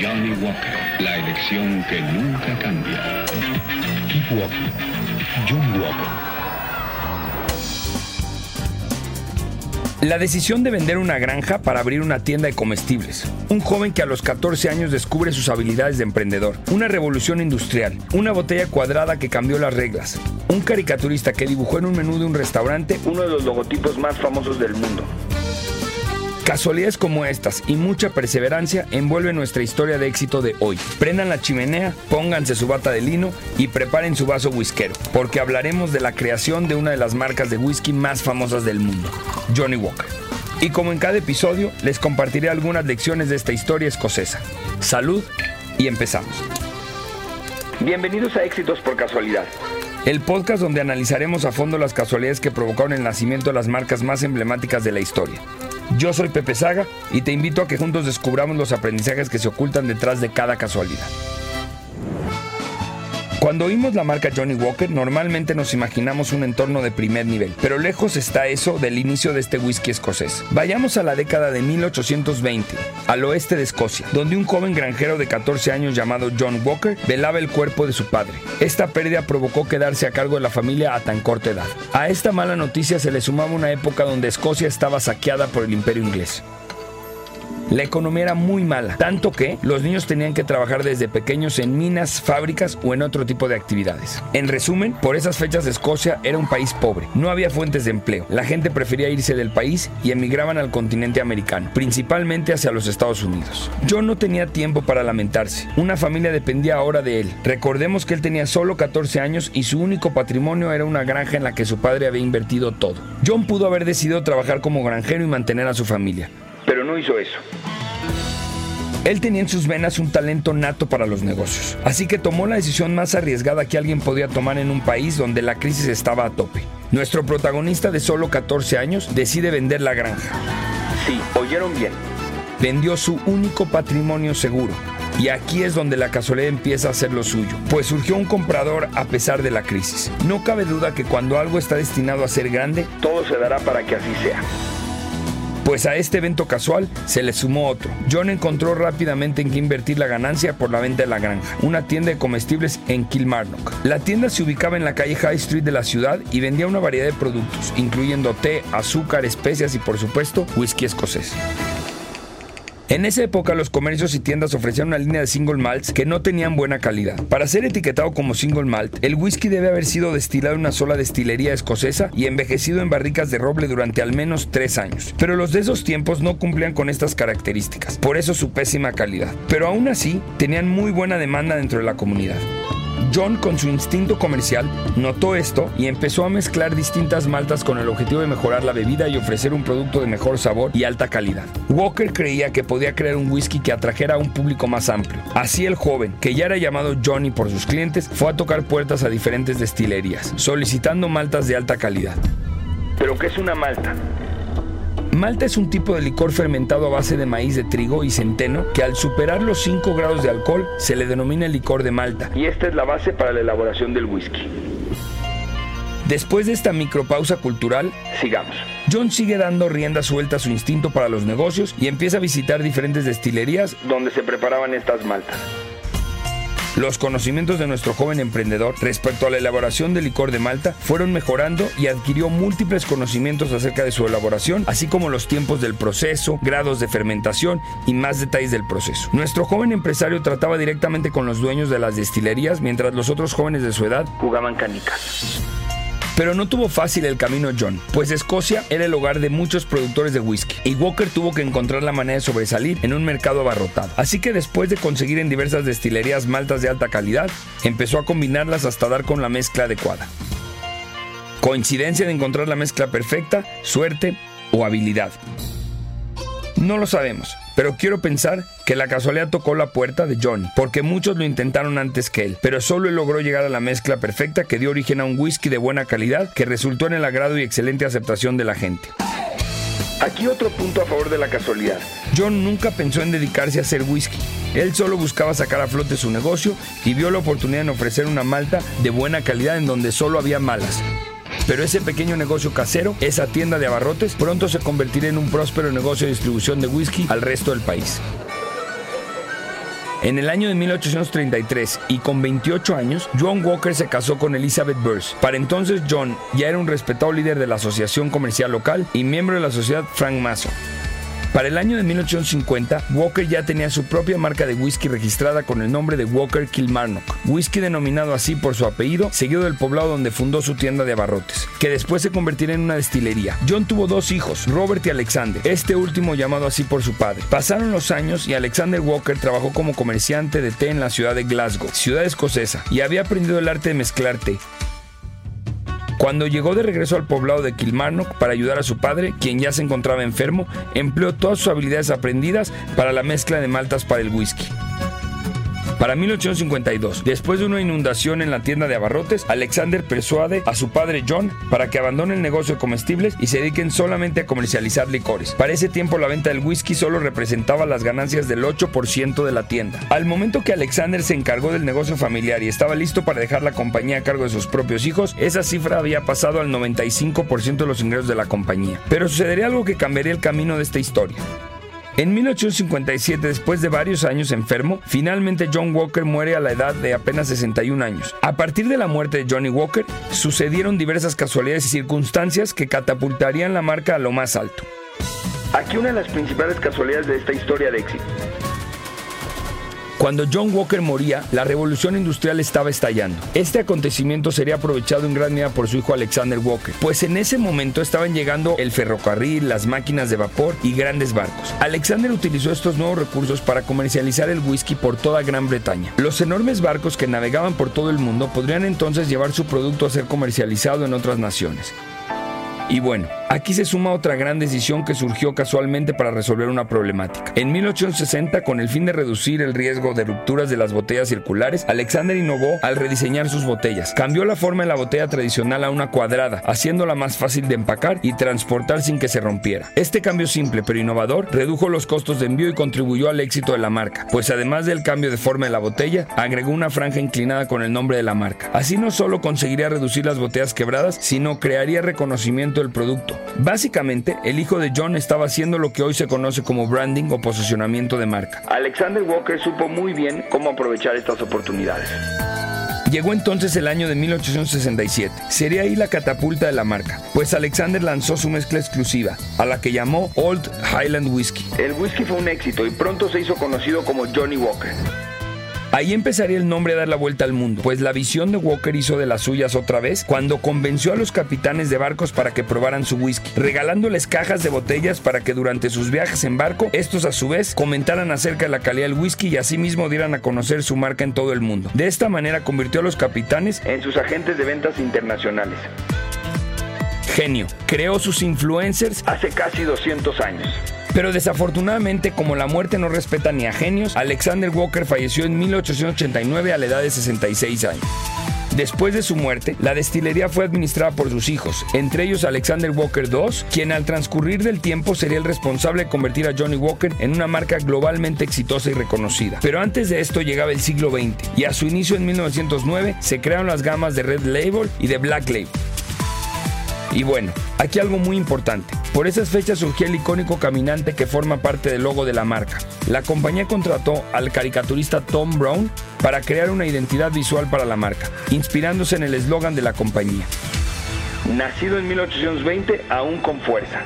Johnny Walker, la elección que nunca cambia. Keep walking. John Walker. La decisión de vender una granja para abrir una tienda de comestibles. Un joven que a los 14 años descubre sus habilidades de emprendedor. Una revolución industrial. Una botella cuadrada que cambió las reglas. Un caricaturista que dibujó en un menú de un restaurante uno de los logotipos más famosos del mundo. Casualidades como estas y mucha perseverancia envuelven nuestra historia de éxito de hoy. Prendan la chimenea, pónganse su bata de lino y preparen su vaso whiskero, porque hablaremos de la creación de una de las marcas de whisky más famosas del mundo, Johnny Walker. Y como en cada episodio, les compartiré algunas lecciones de esta historia escocesa. Salud y empezamos. Bienvenidos a Éxitos por Casualidad. El podcast donde analizaremos a fondo las casualidades que provocaron el nacimiento de las marcas más emblemáticas de la historia. Yo soy Pepe Saga y te invito a que juntos descubramos los aprendizajes que se ocultan detrás de cada casualidad. Cuando oímos la marca Johnny Walker, normalmente nos imaginamos un entorno de primer nivel, pero lejos está eso del inicio de este whisky escocés. Vayamos a la década de 1820, al oeste de Escocia, donde un joven granjero de 14 años llamado John Walker velaba el cuerpo de su padre. Esta pérdida provocó quedarse a cargo de la familia a tan corta edad. A esta mala noticia se le sumaba una época donde Escocia estaba saqueada por el imperio inglés. La economía era muy mala, tanto que los niños tenían que trabajar desde pequeños en minas, fábricas o en otro tipo de actividades. En resumen, por esas fechas Escocia era un país pobre, no había fuentes de empleo, la gente prefería irse del país y emigraban al continente americano, principalmente hacia los Estados Unidos. John no tenía tiempo para lamentarse, una familia dependía ahora de él. Recordemos que él tenía solo 14 años y su único patrimonio era una granja en la que su padre había invertido todo. John pudo haber decidido trabajar como granjero y mantener a su familia, pero no hizo eso. Él tenía en sus venas un talento nato para los negocios, así que tomó la decisión más arriesgada que alguien podía tomar en un país donde la crisis estaba a tope. Nuestro protagonista de solo 14 años decide vender la granja. Sí, oyeron bien. Vendió su único patrimonio seguro. Y aquí es donde la casualidad empieza a hacer lo suyo, pues surgió un comprador a pesar de la crisis. No cabe duda que cuando algo está destinado a ser grande, todo se dará para que así sea. Pues a este evento casual se le sumó otro. John encontró rápidamente en qué invertir la ganancia por la venta de la granja, una tienda de comestibles en Kilmarnock. La tienda se ubicaba en la calle High Street de la ciudad y vendía una variedad de productos, incluyendo té, azúcar, especias y por supuesto whisky escocés. En esa época los comercios y tiendas ofrecían una línea de single malts que no tenían buena calidad. Para ser etiquetado como single malt, el whisky debe haber sido destilado en una sola destilería escocesa y envejecido en barricas de roble durante al menos tres años. Pero los de esos tiempos no cumplían con estas características, por eso su pésima calidad. Pero aún así, tenían muy buena demanda dentro de la comunidad. John, con su instinto comercial, notó esto y empezó a mezclar distintas maltas con el objetivo de mejorar la bebida y ofrecer un producto de mejor sabor y alta calidad. Walker creía que podía crear un whisky que atrajera a un público más amplio. Así el joven, que ya era llamado Johnny por sus clientes, fue a tocar puertas a diferentes destilerías, solicitando maltas de alta calidad. ¿Pero qué es una malta? Malta es un tipo de licor fermentado a base de maíz de trigo y centeno que al superar los 5 grados de alcohol se le denomina licor de Malta. Y esta es la base para la elaboración del whisky. Después de esta micropausa cultural, sigamos. John sigue dando rienda suelta a su instinto para los negocios y empieza a visitar diferentes destilerías donde se preparaban estas maltas. Los conocimientos de nuestro joven emprendedor respecto a la elaboración del licor de Malta fueron mejorando y adquirió múltiples conocimientos acerca de su elaboración, así como los tiempos del proceso, grados de fermentación y más detalles del proceso. Nuestro joven empresario trataba directamente con los dueños de las destilerías mientras los otros jóvenes de su edad jugaban canicas. Pero no tuvo fácil el camino John, pues Escocia era el hogar de muchos productores de whisky, y Walker tuvo que encontrar la manera de sobresalir en un mercado abarrotado. Así que después de conseguir en diversas destilerías maltas de alta calidad, empezó a combinarlas hasta dar con la mezcla adecuada. ¿Coincidencia de encontrar la mezcla perfecta, suerte o habilidad? No lo sabemos, pero quiero pensar que la casualidad tocó la puerta de Johnny, porque muchos lo intentaron antes que él, pero solo él logró llegar a la mezcla perfecta que dio origen a un whisky de buena calidad que resultó en el agrado y excelente aceptación de la gente. Aquí otro punto a favor de la casualidad. John nunca pensó en dedicarse a hacer whisky. Él solo buscaba sacar a flote su negocio y vio la oportunidad en ofrecer una malta de buena calidad en donde solo había malas. Pero ese pequeño negocio casero, esa tienda de abarrotes, pronto se convertirá en un próspero negocio de distribución de whisky al resto del país. En el año de 1833 y con 28 años, John Walker se casó con Elizabeth Burse. Para entonces John ya era un respetado líder de la asociación comercial local y miembro de la sociedad Frank Mason. Para el año de 1850, Walker ya tenía su propia marca de whisky registrada con el nombre de Walker Kilmarnock, whisky denominado así por su apellido, seguido del poblado donde fundó su tienda de abarrotes, que después se convertiría en una destilería. John tuvo dos hijos, Robert y Alexander, este último llamado así por su padre. Pasaron los años y Alexander Walker trabajó como comerciante de té en la ciudad de Glasgow, ciudad escocesa, y había aprendido el arte de mezclar té. Cuando llegó de regreso al poblado de Kilmarnock para ayudar a su padre, quien ya se encontraba enfermo, empleó todas sus habilidades aprendidas para la mezcla de maltas para el whisky. Para 1852, después de una inundación en la tienda de abarrotes, Alexander persuade a su padre John para que abandone el negocio de comestibles y se dediquen solamente a comercializar licores. Para ese tiempo la venta del whisky solo representaba las ganancias del 8% de la tienda. Al momento que Alexander se encargó del negocio familiar y estaba listo para dejar la compañía a cargo de sus propios hijos, esa cifra había pasado al 95% de los ingresos de la compañía. Pero sucedería algo que cambiaría el camino de esta historia. En 1857, después de varios años enfermo, finalmente John Walker muere a la edad de apenas 61 años. A partir de la muerte de Johnny Walker, sucedieron diversas casualidades y circunstancias que catapultarían la marca a lo más alto. Aquí una de las principales casualidades de esta historia de éxito. Cuando John Walker moría, la revolución industrial estaba estallando. Este acontecimiento sería aprovechado en gran medida por su hijo Alexander Walker, pues en ese momento estaban llegando el ferrocarril, las máquinas de vapor y grandes barcos. Alexander utilizó estos nuevos recursos para comercializar el whisky por toda Gran Bretaña. Los enormes barcos que navegaban por todo el mundo podrían entonces llevar su producto a ser comercializado en otras naciones. Y bueno, aquí se suma otra gran decisión que surgió casualmente para resolver una problemática. En 1860, con el fin de reducir el riesgo de rupturas de las botellas circulares, Alexander innovó al rediseñar sus botellas. Cambió la forma de la botella tradicional a una cuadrada, haciéndola más fácil de empacar y transportar sin que se rompiera. Este cambio simple pero innovador redujo los costos de envío y contribuyó al éxito de la marca, pues además del cambio de forma de la botella, agregó una franja inclinada con el nombre de la marca. Así no solo conseguiría reducir las botellas quebradas, sino crearía reconocimiento el producto. Básicamente, el hijo de John estaba haciendo lo que hoy se conoce como branding o posicionamiento de marca. Alexander Walker supo muy bien cómo aprovechar estas oportunidades. Llegó entonces el año de 1867. Sería ahí la catapulta de la marca, pues Alexander lanzó su mezcla exclusiva, a la que llamó Old Highland Whiskey. El whisky fue un éxito y pronto se hizo conocido como Johnny Walker. Ahí empezaría el nombre a dar la vuelta al mundo, pues la visión de Walker hizo de las suyas otra vez cuando convenció a los capitanes de barcos para que probaran su whisky, regalándoles cajas de botellas para que durante sus viajes en barco, estos a su vez comentaran acerca de la calidad del whisky y asimismo dieran a conocer su marca en todo el mundo. De esta manera convirtió a los capitanes en sus agentes de ventas internacionales. Genio, creó sus influencers hace casi 200 años. Pero desafortunadamente, como la muerte no respeta ni a genios, Alexander Walker falleció en 1889 a la edad de 66 años. Después de su muerte, la destilería fue administrada por sus hijos, entre ellos Alexander Walker II, quien al transcurrir del tiempo sería el responsable de convertir a Johnny Walker en una marca globalmente exitosa y reconocida. Pero antes de esto llegaba el siglo XX, y a su inicio en 1909 se crearon las gamas de Red Label y de Black Label. Y bueno, aquí algo muy importante. Por esas fechas surgió el icónico caminante que forma parte del logo de la marca. La compañía contrató al caricaturista Tom Brown para crear una identidad visual para la marca, inspirándose en el eslogan de la compañía. Nacido en 1820, aún con fuerza.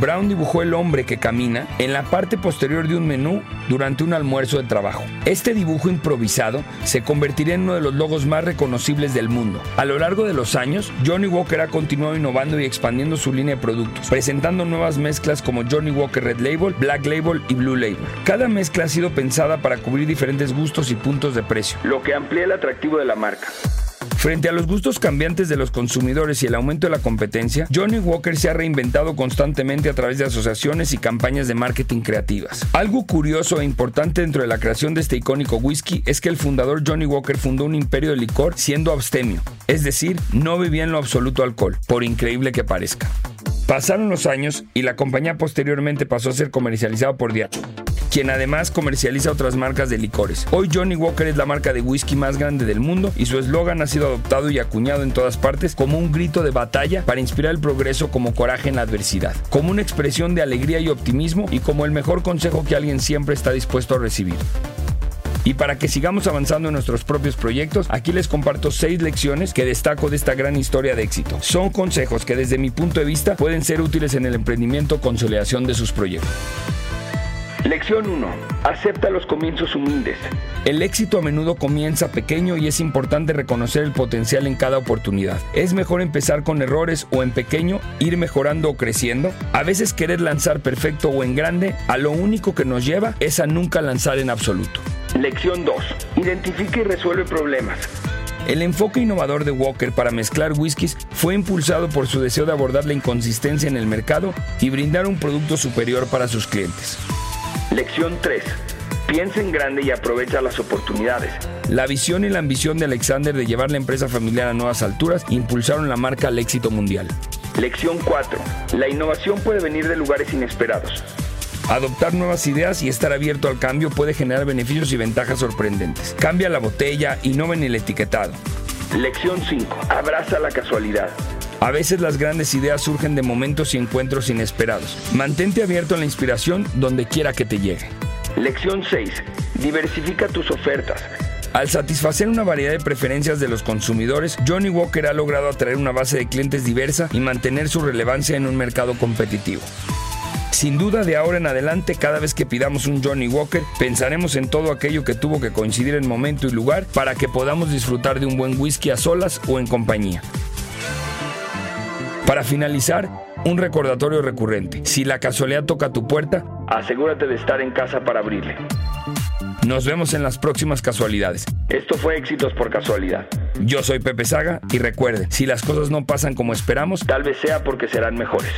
Brown dibujó el hombre que camina en la parte posterior de un menú durante un almuerzo de trabajo. Este dibujo improvisado se convertiría en uno de los logos más reconocibles del mundo. A lo largo de los años, Johnny Walker ha continuado innovando y expandiendo su línea de productos, presentando nuevas mezclas como Johnny Walker Red Label, Black Label y Blue Label. Cada mezcla ha sido pensada para cubrir diferentes gustos y puntos de precio, lo que amplía el atractivo de la marca. Frente a los gustos cambiantes de los consumidores y el aumento de la competencia, Johnny Walker se ha reinventado constantemente a través de asociaciones y campañas de marketing creativas. Algo curioso e importante dentro de la creación de este icónico whisky es que el fundador Johnny Walker fundó un imperio de licor siendo abstemio, es decir, no bebía en lo absoluto alcohol, por increíble que parezca. Pasaron los años y la compañía posteriormente pasó a ser comercializada por Diageo quien además comercializa otras marcas de licores. Hoy Johnny Walker es la marca de whisky más grande del mundo y su eslogan ha sido adoptado y acuñado en todas partes como un grito de batalla para inspirar el progreso como coraje en la adversidad, como una expresión de alegría y optimismo y como el mejor consejo que alguien siempre está dispuesto a recibir. Y para que sigamos avanzando en nuestros propios proyectos, aquí les comparto seis lecciones que destaco de esta gran historia de éxito. Son consejos que desde mi punto de vista pueden ser útiles en el emprendimiento o consolidación de sus proyectos. Lección 1. Acepta los comienzos humildes. El éxito a menudo comienza pequeño y es importante reconocer el potencial en cada oportunidad. Es mejor empezar con errores o en pequeño, ir mejorando o creciendo. A veces querer lanzar perfecto o en grande, a lo único que nos lleva es a nunca lanzar en absoluto. Lección 2. Identifica y resuelve problemas. El enfoque innovador de Walker para mezclar whiskies fue impulsado por su deseo de abordar la inconsistencia en el mercado y brindar un producto superior para sus clientes. Lección 3. Piensa en grande y aprovecha las oportunidades. La visión y la ambición de Alexander de llevar la empresa familiar a nuevas alturas impulsaron la marca al éxito mundial. Lección 4. La innovación puede venir de lugares inesperados. Adoptar nuevas ideas y estar abierto al cambio puede generar beneficios y ventajas sorprendentes. Cambia la botella, innova en el etiquetado. Lección 5. Abraza la casualidad. A veces las grandes ideas surgen de momentos y encuentros inesperados. Mantente abierto a la inspiración donde quiera que te llegue. Lección 6. Diversifica tus ofertas. Al satisfacer una variedad de preferencias de los consumidores, Johnny Walker ha logrado atraer una base de clientes diversa y mantener su relevancia en un mercado competitivo. Sin duda de ahora en adelante, cada vez que pidamos un Johnny Walker, pensaremos en todo aquello que tuvo que coincidir en momento y lugar para que podamos disfrutar de un buen whisky a solas o en compañía. Para finalizar, un recordatorio recurrente. Si la casualidad toca tu puerta, asegúrate de estar en casa para abrirle. Nos vemos en las próximas casualidades. Esto fue Éxitos por Casualidad. Yo soy Pepe Saga y recuerde, si las cosas no pasan como esperamos, tal vez sea porque serán mejores.